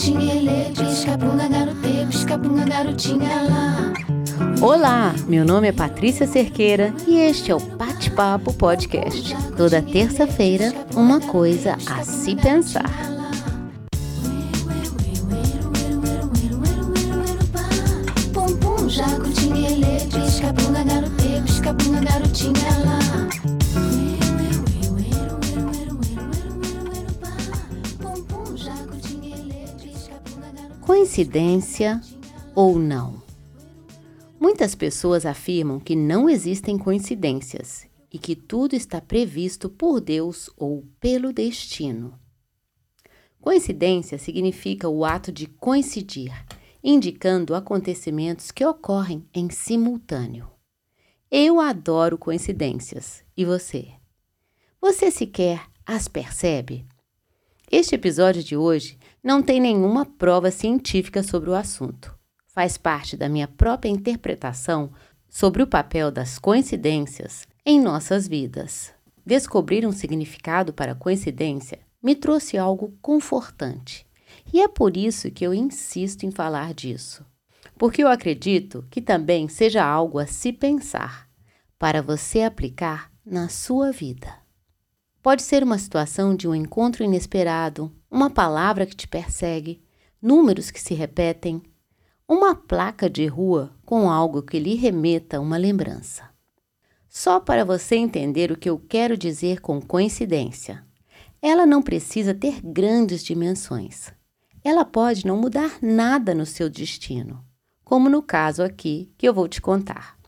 tinha pisca bunda garotê, pisca bunda garotinha lá. Olá, meu nome é Patrícia Cerqueira e este é o Bate-Papo Podcast. Toda terça-feira, uma coisa a se pensar. Coincidência ou não? Muitas pessoas afirmam que não existem coincidências e que tudo está previsto por Deus ou pelo destino. Coincidência significa o ato de coincidir, indicando acontecimentos que ocorrem em simultâneo. Eu adoro coincidências. E você? Você sequer as percebe? Este episódio de hoje não tem nenhuma prova científica sobre o assunto. Faz parte da minha própria interpretação sobre o papel das coincidências em nossas vidas. Descobrir um significado para coincidência me trouxe algo confortante. E é por isso que eu insisto em falar disso. Porque eu acredito que também seja algo a se pensar, para você aplicar na sua vida. Pode ser uma situação de um encontro inesperado, uma palavra que te persegue, números que se repetem, uma placa de rua com algo que lhe remeta uma lembrança. Só para você entender o que eu quero dizer com coincidência. Ela não precisa ter grandes dimensões. Ela pode não mudar nada no seu destino, como no caso aqui que eu vou te contar.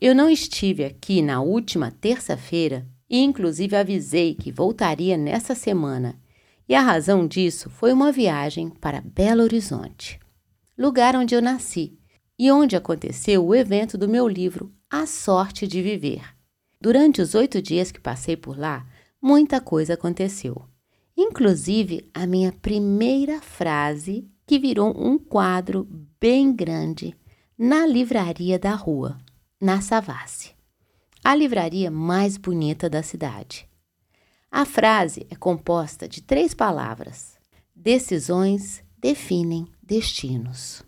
Eu não estive aqui na última terça-feira e, inclusive, avisei que voltaria nessa semana, e a razão disso foi uma viagem para Belo Horizonte, lugar onde eu nasci e onde aconteceu o evento do meu livro A Sorte de Viver. Durante os oito dias que passei por lá, muita coisa aconteceu, inclusive a minha primeira frase, que virou um quadro bem grande na livraria da rua na Savassi, a livraria mais bonita da cidade. A frase é composta de três palavras: decisões definem destinos.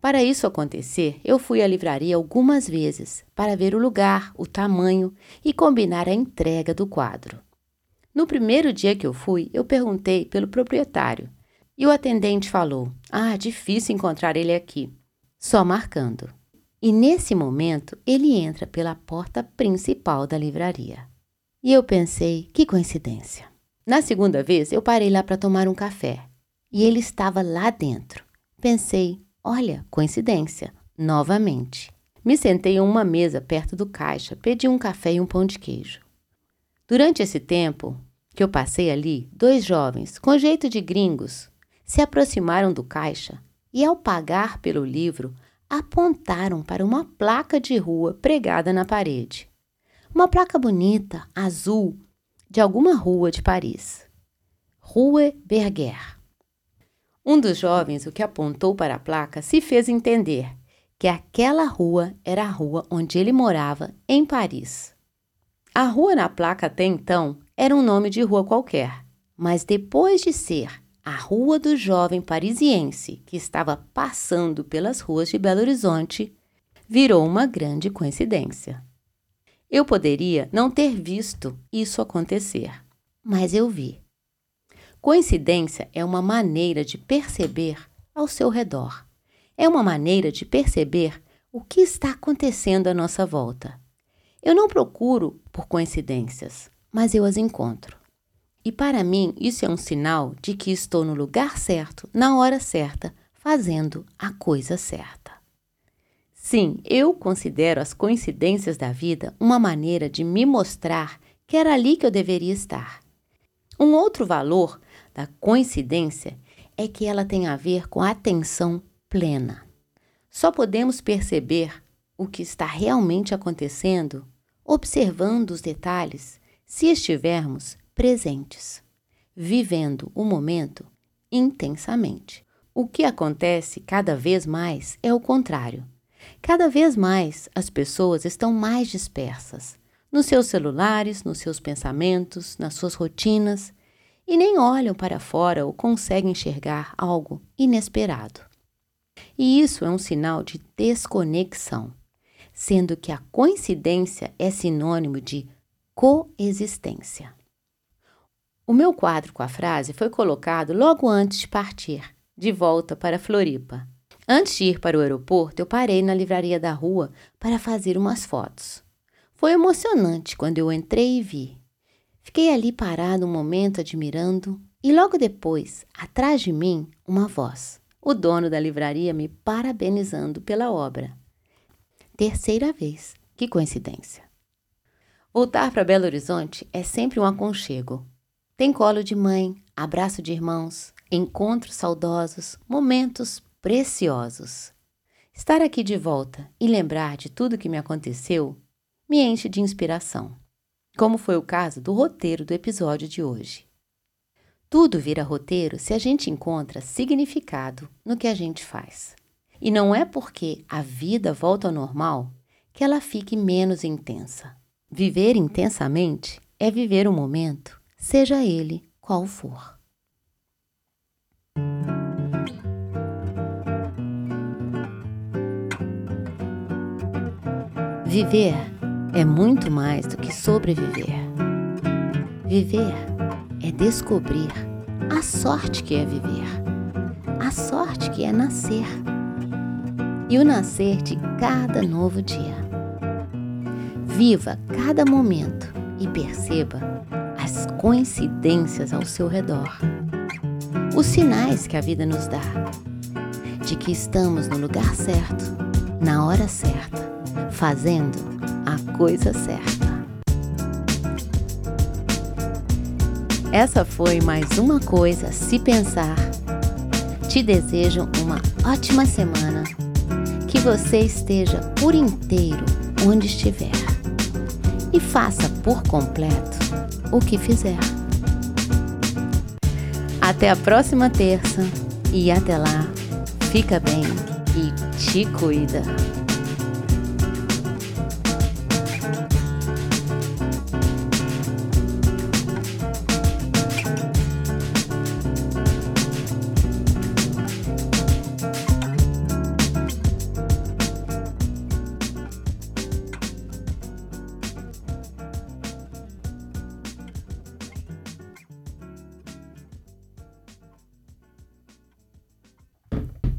Para isso acontecer, eu fui à livraria algumas vezes para ver o lugar, o tamanho e combinar a entrega do quadro. No primeiro dia que eu fui, eu perguntei pelo proprietário e o atendente falou: Ah, difícil encontrar ele aqui, só marcando. E nesse momento ele entra pela porta principal da livraria. E eu pensei, que coincidência. Na segunda vez eu parei lá para tomar um café e ele estava lá dentro. Pensei, olha, coincidência, novamente. Me sentei em uma mesa perto do caixa, pedi um café e um pão de queijo. Durante esse tempo que eu passei ali, dois jovens, com jeito de gringos, se aproximaram do caixa e, ao pagar pelo livro, apontaram para uma placa de rua pregada na parede. Uma placa bonita, azul, de alguma rua de Paris. Rue Berger. Um dos jovens, o que apontou para a placa, se fez entender que aquela rua era a rua onde ele morava, em Paris. A rua na placa até então era um nome de rua qualquer, mas depois de ser a rua do jovem parisiense que estava passando pelas ruas de Belo Horizonte virou uma grande coincidência. Eu poderia não ter visto isso acontecer, mas eu vi. Coincidência é uma maneira de perceber ao seu redor. É uma maneira de perceber o que está acontecendo à nossa volta. Eu não procuro por coincidências, mas eu as encontro. E para mim, isso é um sinal de que estou no lugar certo, na hora certa, fazendo a coisa certa. Sim, eu considero as coincidências da vida uma maneira de me mostrar que era ali que eu deveria estar. Um outro valor da coincidência é que ela tem a ver com a atenção plena. Só podemos perceber o que está realmente acontecendo observando os detalhes se estivermos presentes, vivendo o momento intensamente. O que acontece cada vez mais é o contrário. Cada vez mais as pessoas estão mais dispersas nos seus celulares, nos seus pensamentos, nas suas rotinas, e nem olham para fora ou conseguem enxergar algo inesperado. E isso é um sinal de desconexão, sendo que a coincidência é sinônimo de coexistência. O meu quadro com a frase foi colocado logo antes de partir, de volta para Floripa. Antes de ir para o aeroporto, eu parei na livraria da rua para fazer umas fotos. Foi emocionante quando eu entrei e vi. Fiquei ali parado um momento admirando e logo depois, atrás de mim, uma voz. O dono da livraria me parabenizando pela obra. Terceira vez. Que coincidência. Voltar para Belo Horizonte é sempre um aconchego. Tem colo de mãe, abraço de irmãos, encontros saudosos, momentos preciosos. Estar aqui de volta e lembrar de tudo que me aconteceu me enche de inspiração, como foi o caso do roteiro do episódio de hoje. Tudo vira roteiro se a gente encontra significado no que a gente faz. E não é porque a vida volta ao normal que ela fique menos intensa. Viver intensamente é viver o momento seja ele qual for. Viver é muito mais do que sobreviver. Viver é descobrir a sorte que é viver, a sorte que é nascer e o nascer de cada novo dia. Viva cada momento e perceba as coincidências ao seu redor, os sinais que a vida nos dá de que estamos no lugar certo, na hora certa, fazendo a coisa certa. Essa foi mais uma coisa se pensar. Te desejo uma ótima semana. Que você esteja por inteiro onde estiver e faça por completo o que fizer. Até a próxima terça e até lá, fica bem e te cuida.